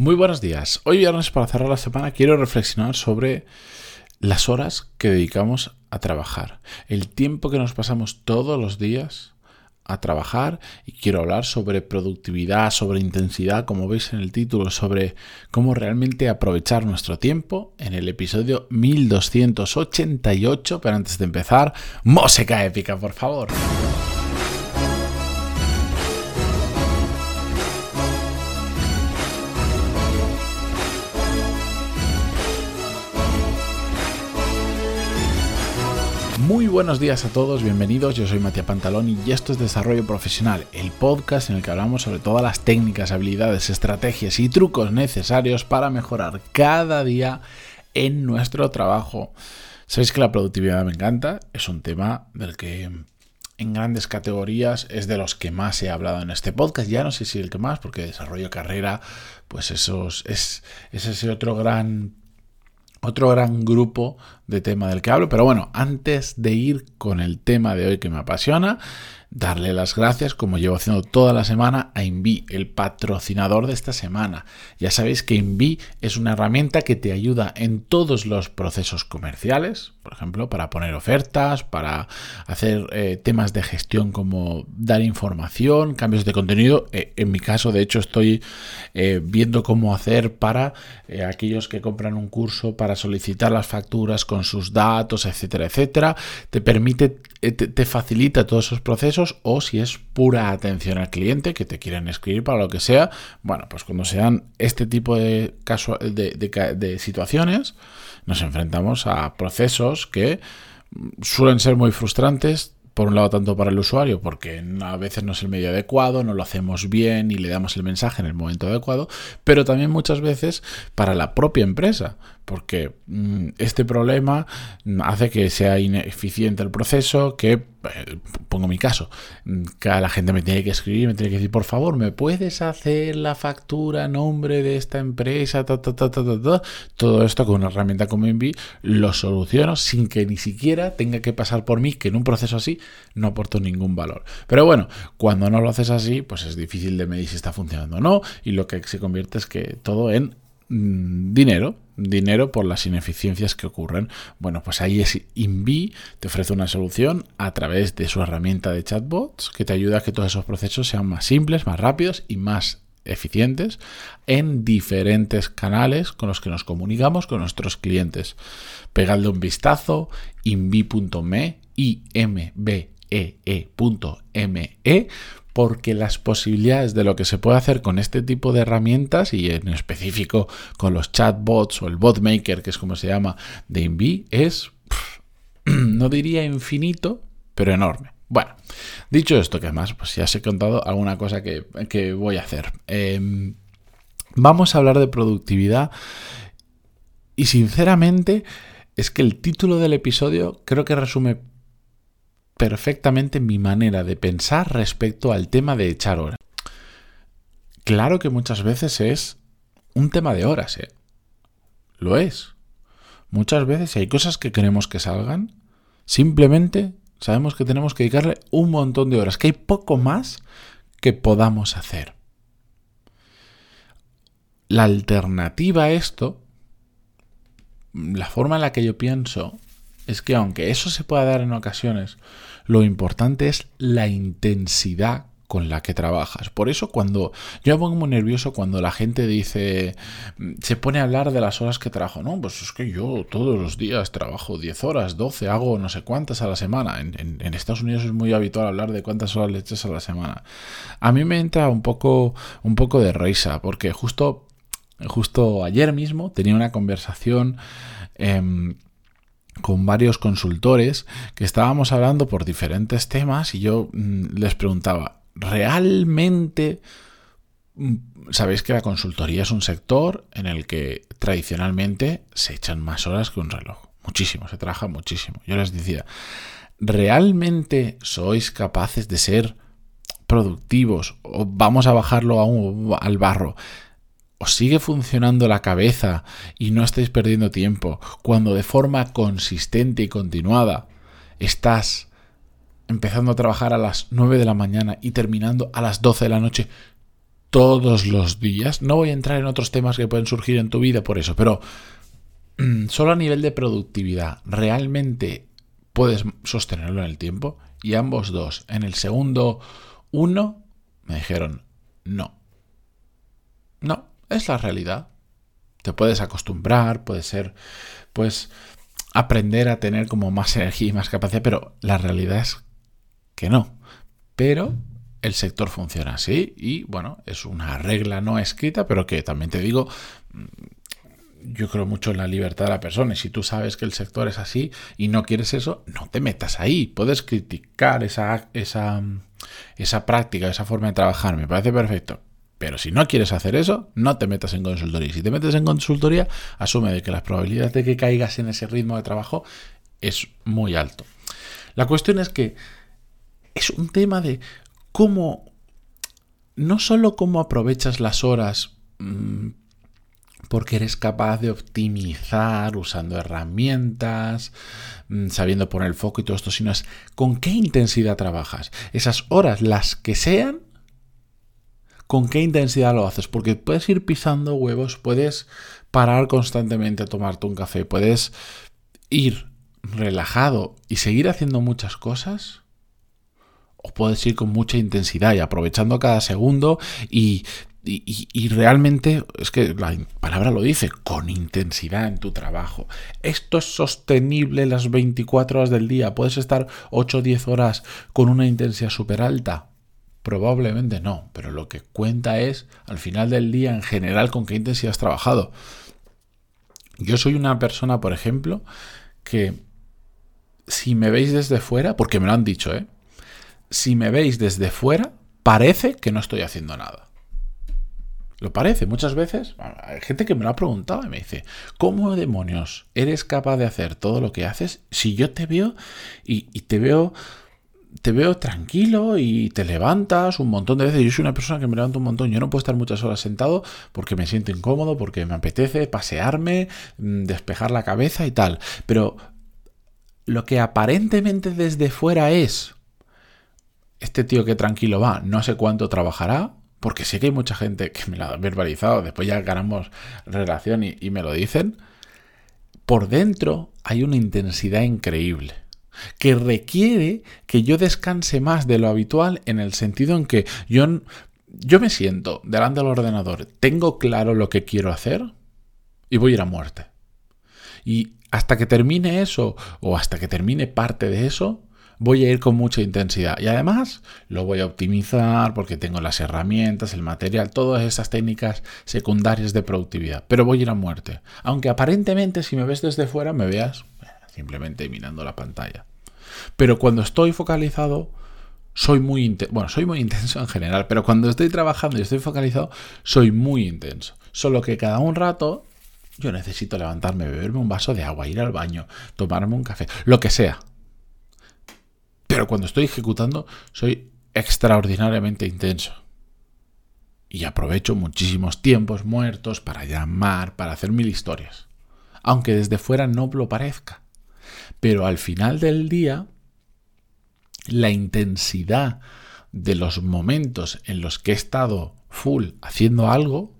Muy buenos días. Hoy viernes para cerrar la semana quiero reflexionar sobre las horas que dedicamos a trabajar, el tiempo que nos pasamos todos los días a trabajar y quiero hablar sobre productividad, sobre intensidad, como veis en el título, sobre cómo realmente aprovechar nuestro tiempo en el episodio 1288, pero antes de empezar, música épica, por favor. Muy buenos días a todos, bienvenidos. Yo soy Matías Pantaloni y esto es Desarrollo Profesional, el podcast en el que hablamos sobre todas las técnicas, habilidades, estrategias y trucos necesarios para mejorar cada día en nuestro trabajo. Sabéis que la productividad me encanta, es un tema del que en grandes categorías es de los que más he hablado en este podcast. Ya no sé si el que más, porque desarrollo carrera, pues eso es, es ese otro gran otro gran grupo de tema del que hablo. Pero bueno, antes de ir con el tema de hoy que me apasiona, darle las gracias, como llevo haciendo toda la semana, a Invi, el patrocinador de esta semana. Ya sabéis que Invi es una herramienta que te ayuda en todos los procesos comerciales, por ejemplo, para poner ofertas, para hacer eh, temas de gestión como dar información, cambios de contenido. Eh, en mi caso, de hecho, estoy eh, viendo cómo hacer para aquellos que compran un curso para solicitar las facturas con sus datos, etcétera, etcétera. Te permite, te facilita todos esos procesos o si es pura atención al cliente que te quieren escribir para lo que sea, bueno, pues cuando sean este tipo de, de, de situaciones, nos enfrentamos a procesos que suelen ser muy frustrantes, por un lado tanto para el usuario, porque a veces no es el medio adecuado, no lo hacemos bien y le damos el mensaje en el momento adecuado, pero también muchas veces para la propia empresa, porque mm, este problema hace que sea ineficiente el proceso, que, pongo mi caso, la gente me tiene que escribir, me tiene que decir, por favor, ¿me puedes hacer la factura nombre de esta empresa? Todo esto con una herramienta como Envi lo soluciono sin que ni siquiera tenga que pasar por mí, que en un proceso así no aporto ningún valor. Pero bueno, cuando no lo haces así, pues es difícil de medir si está funcionando o no, y lo que se convierte es que todo en dinero, dinero por las ineficiencias que ocurren. Bueno, pues ahí es Invi, te ofrece una solución a través de su herramienta de chatbots que te ayuda a que todos esos procesos sean más simples, más rápidos y más eficientes en diferentes canales con los que nos comunicamos con nuestros clientes. Pegadle un vistazo, invi.me, i m b e, e e porque las posibilidades de lo que se puede hacer con este tipo de herramientas y en específico con los chatbots o el botmaker, que es como se llama, de Invi, es, no diría infinito, pero enorme. Bueno, dicho esto, que además pues ya os he contado alguna cosa que, voy a hacer. Em, vamos a hablar de productividad y sinceramente es que el título del episodio creo que resume perfectamente mi manera de pensar respecto al tema de echar horas. Claro que muchas veces es un tema de horas, ¿eh? Lo es. Muchas veces hay cosas que queremos que salgan, simplemente sabemos que tenemos que dedicarle un montón de horas, que hay poco más que podamos hacer. La alternativa a esto, la forma en la que yo pienso, es que aunque eso se pueda dar en ocasiones, lo importante es la intensidad con la que trabajas. Por eso cuando yo me pongo muy nervioso cuando la gente dice, se pone a hablar de las horas que trabajo. No, pues es que yo todos los días trabajo 10 horas, 12, hago no sé cuántas a la semana. En, Estados Unidos es muy habitual hablar de cuántas horas le echas a la semana. A mí me entra un poco, un poco de risa porque justo, justo ayer mismo tenía una conversación... Em, con varios consultores que estábamos hablando por diferentes temas y yo mm, les preguntaba, ¿realmente mm, sabéis que la consultoría es un sector en el que tradicionalmente se echan más horas que un reloj? Muchísimo, se trabaja muchísimo. Yo les decía, ¿realmente sois capaces de ser productivos o vamos a bajarlo a al barro? Os sigue funcionando la cabeza y no estáis perdiendo tiempo cuando de forma consistente y continuada estás empezando a trabajar a las 9 de la mañana y terminando a las 12 de la noche todos los días. No voy a entrar en otros temas que pueden surgir en tu vida por eso, pero mm, solo a nivel de productividad, ¿realmente puedes sostenerlo en el tiempo? Y ambos dos, en el segundo uno, me dijeron, no. No, es la realidad. Te puedes acostumbrar, puede ser, pues, aprender a tener como más energía y más capacidad, pero la realidad es que no. Pero el sector funciona así y bueno, es una regla no escrita, pero que también te digo, mm, yo creo mucho en la libertad de la persona y si tú sabes que el sector es así y no quieres eso, no te metas ahí. Puedes criticar esa, esa, esa práctica, esa forma de trabajar, me parece perfecto. Pero si no quieres hacer eso, no te metas en consultoría. Si te metes en consultoría, asume de que las probabilidades de que caigas en ese ritmo de trabajo es muy alto. La cuestión es que es un tema de cómo, no solo cómo aprovechas las horas mm, porque eres capaz de optimizar usando herramientas, mm, sabiendo poner el foco y todo esto, sino es con qué intensidad trabajas. Esas horas, las que sean, con qué intensidad lo haces, porque puedes ir pisando huevos, puedes parar constantemente a tomarte un café, puedes ir relajado y seguir haciendo muchas cosas, o puedes ir con mucha intensidad y aprovechando cada segundo y, y, realmente, es que la palabra lo dice, con intensidad en tu trabajo. Esto es sostenible las 24 horas del día. ¿Puedes estar 8 o 10 horas con una intensidad súper alta? Probablemente no, pero lo que cuenta es al final del día en general con qué intensidad has trabajado. Yo soy una persona, por ejemplo, que si me veis desde fuera, porque me lo han dicho, ¿eh? si me veis desde fuera, parece que no estoy haciendo nada. Lo parece, muchas veces. Hay gente que me lo ha preguntado y me dice, ¿cómo demonios eres capaz de hacer todo lo que haces si yo te veo y, te veo te veo tranquilo y te levantas un montón de veces. Yo soy una persona que me levanto un montón. Yo no puedo estar muchas horas sentado porque me siento incómodo, porque me apetece pasearme, mm, despejar la cabeza y tal. Pero lo que aparentemente desde fuera es este tío que tranquilo va, no sé cuánto trabajará, porque sé que hay mucha gente que me lo ha verbalizado, después ya ganamos relación y, me lo dicen, por dentro hay una intensidad increíble que requiere que yo descanse más de lo habitual en el sentido en que yo, yo me siento delante del ordenador, tengo claro lo que quiero hacer y voy a ir a muerte. Y hasta que termine eso o hasta que termine parte de eso, voy a ir con mucha intensidad. Y además lo voy a optimizar porque tengo las herramientas, el material, todas esas técnicas secundarias de productividad. Pero voy a ir a muerte. Aunque aparentemente si me ves desde fuera me veas simplemente mirando la pantalla. Pero cuando estoy focalizado, soy muy intenso. Bueno, soy muy intenso en general, pero cuando estoy trabajando y estoy focalizado, soy muy intenso. Solo que cada un rato yo necesito levantarme, beberme un vaso de agua, ir al baño, tomarme un café, lo que sea. Pero cuando estoy ejecutando soy extraordinariamente intenso. Y aprovecho muchísimos tiempos muertos para llamar, para hacer mil historias. Aunque desde fuera no lo parezca. Pero al final del día, la intensidad de los momentos en los que he estado full haciendo algo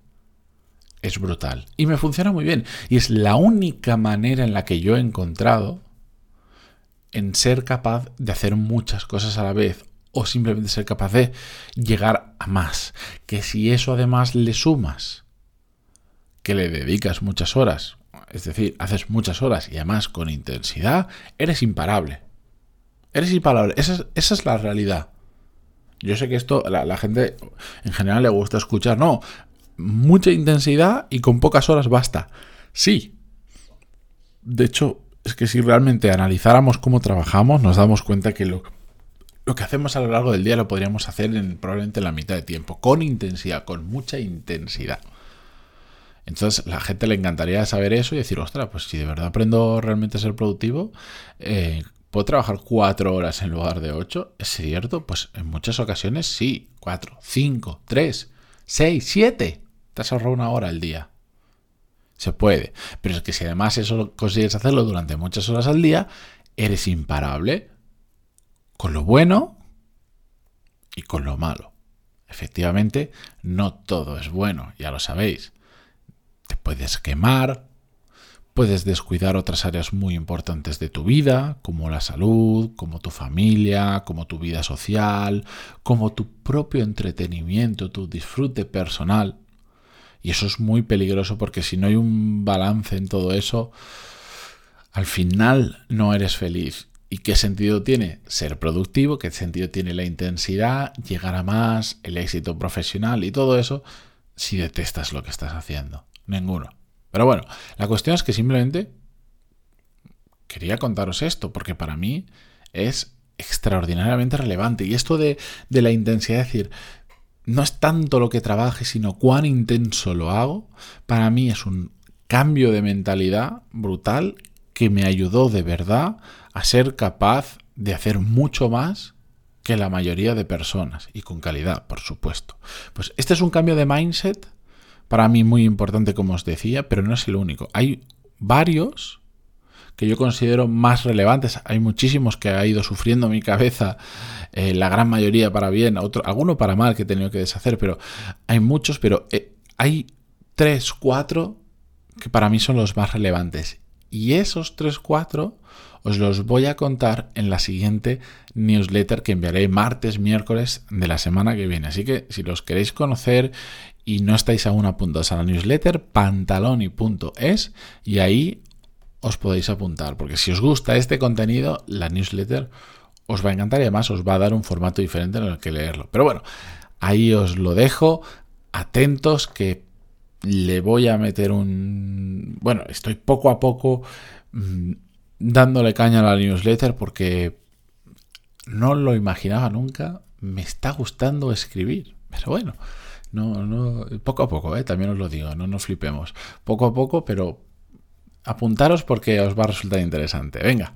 es brutal. Y me funciona muy bien. Y es la única manera en la que yo he encontrado en ser capaz de hacer muchas cosas a la vez o simplemente ser capaz de llegar a más. Que si eso además le sumas, que le dedicas muchas horas, es decir, haces muchas horas y además con intensidad, eres imparable. Eres imparable. Esa es, la realidad. Yo sé que esto la, la gente en general le gusta escuchar, no, mucha intensidad y con pocas horas basta. Sí. De hecho, es que si realmente analizáramos cómo trabajamos, nos damos cuenta que lo, lo que hacemos a lo largo del día lo podríamos hacer en probablemente la mitad de tiempo, con intensidad, con mucha intensidad. Entonces, la gente le encantaría saber eso y decir, ostras, pues si de verdad aprendo realmente a ser productivo, eh, ¿puedo trabajar cuatro horas en lugar de ocho? ¿Es cierto? Pues en muchas ocasiones sí, cuatro, cinco, tres, seis, siete. Te has ahorrado una hora al día. Se puede. Pero es que si además eso consigues hacerlo durante muchas horas al día, eres imparable. Con lo bueno y con lo malo. Efectivamente, no todo es bueno, ya lo sabéis. Te puedes quemar, puedes descuidar otras áreas muy importantes de tu vida, como la salud, como tu familia, como tu vida social, como tu propio entretenimiento, tu disfrute personal. Y eso es muy peligroso porque si no hay un balance en todo eso, al final no eres feliz. ¿Y qué sentido tiene ser productivo? ¿Qué sentido tiene la intensidad, llegar a más, el éxito profesional y todo eso si detestas lo que estás haciendo? Ninguno. Pero bueno, la cuestión es que simplemente quería contaros esto porque para mí es extraordinariamente relevante. Y esto de, de la intensidad, es decir, no es tanto lo que trabaje, sino cuán intenso lo hago, para mí es un cambio de mentalidad brutal que me ayudó de verdad a ser capaz de hacer mucho más que la mayoría de personas y con calidad, por supuesto. Pues este es un cambio de mindset para mí muy importante, como os decía, pero no es el único. Hay varios que yo considero más relevantes. Hay muchísimos que ha ido sufriendo mi cabeza, eh, la gran mayoría para bien, otro, alguno para mal que he tenido que deshacer, pero hay muchos, pero eh, hay tres, cuatro que para mí son los más relevantes. Y esos tres, cuatro os los voy a contar en la siguiente newsletter que enviaré martes, miércoles de la semana que viene. Así que si los queréis conocer y no estáis aún apuntados a la newsletter, pantaloni.es y ahí os podéis apuntar, porque si os gusta este contenido, la newsletter os va a encantar y además os va a dar un formato diferente en el que leerlo. Pero bueno, ahí os lo dejo, atentos que le voy a meter un... Bueno, estoy poco a poco mm, dándole caña a la newsletter porque no lo imaginaba nunca, me está gustando escribir. Pero bueno, no, no, poco a poco, ¿eh? también os lo digo, no nos flipemos. Poco a poco, pero apuntaros porque os va a resultar interesante. Venga,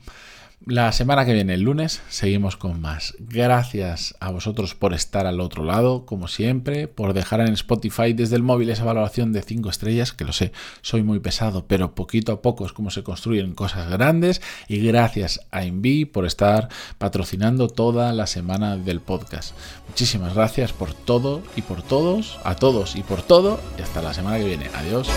la semana que viene, el lunes, seguimos con más. Gracias a vosotros por estar al otro lado, como siempre, por dejar en Spotify desde el móvil esa valoración de 5 estrellas, que lo sé, soy muy pesado, pero poquito a poco es como se construyen cosas grandes. Y gracias a Invi por estar patrocinando toda la semana del podcast. Muchísimas gracias por todo y por todos, a todos y por todo. Y hasta la semana que viene. Adiós.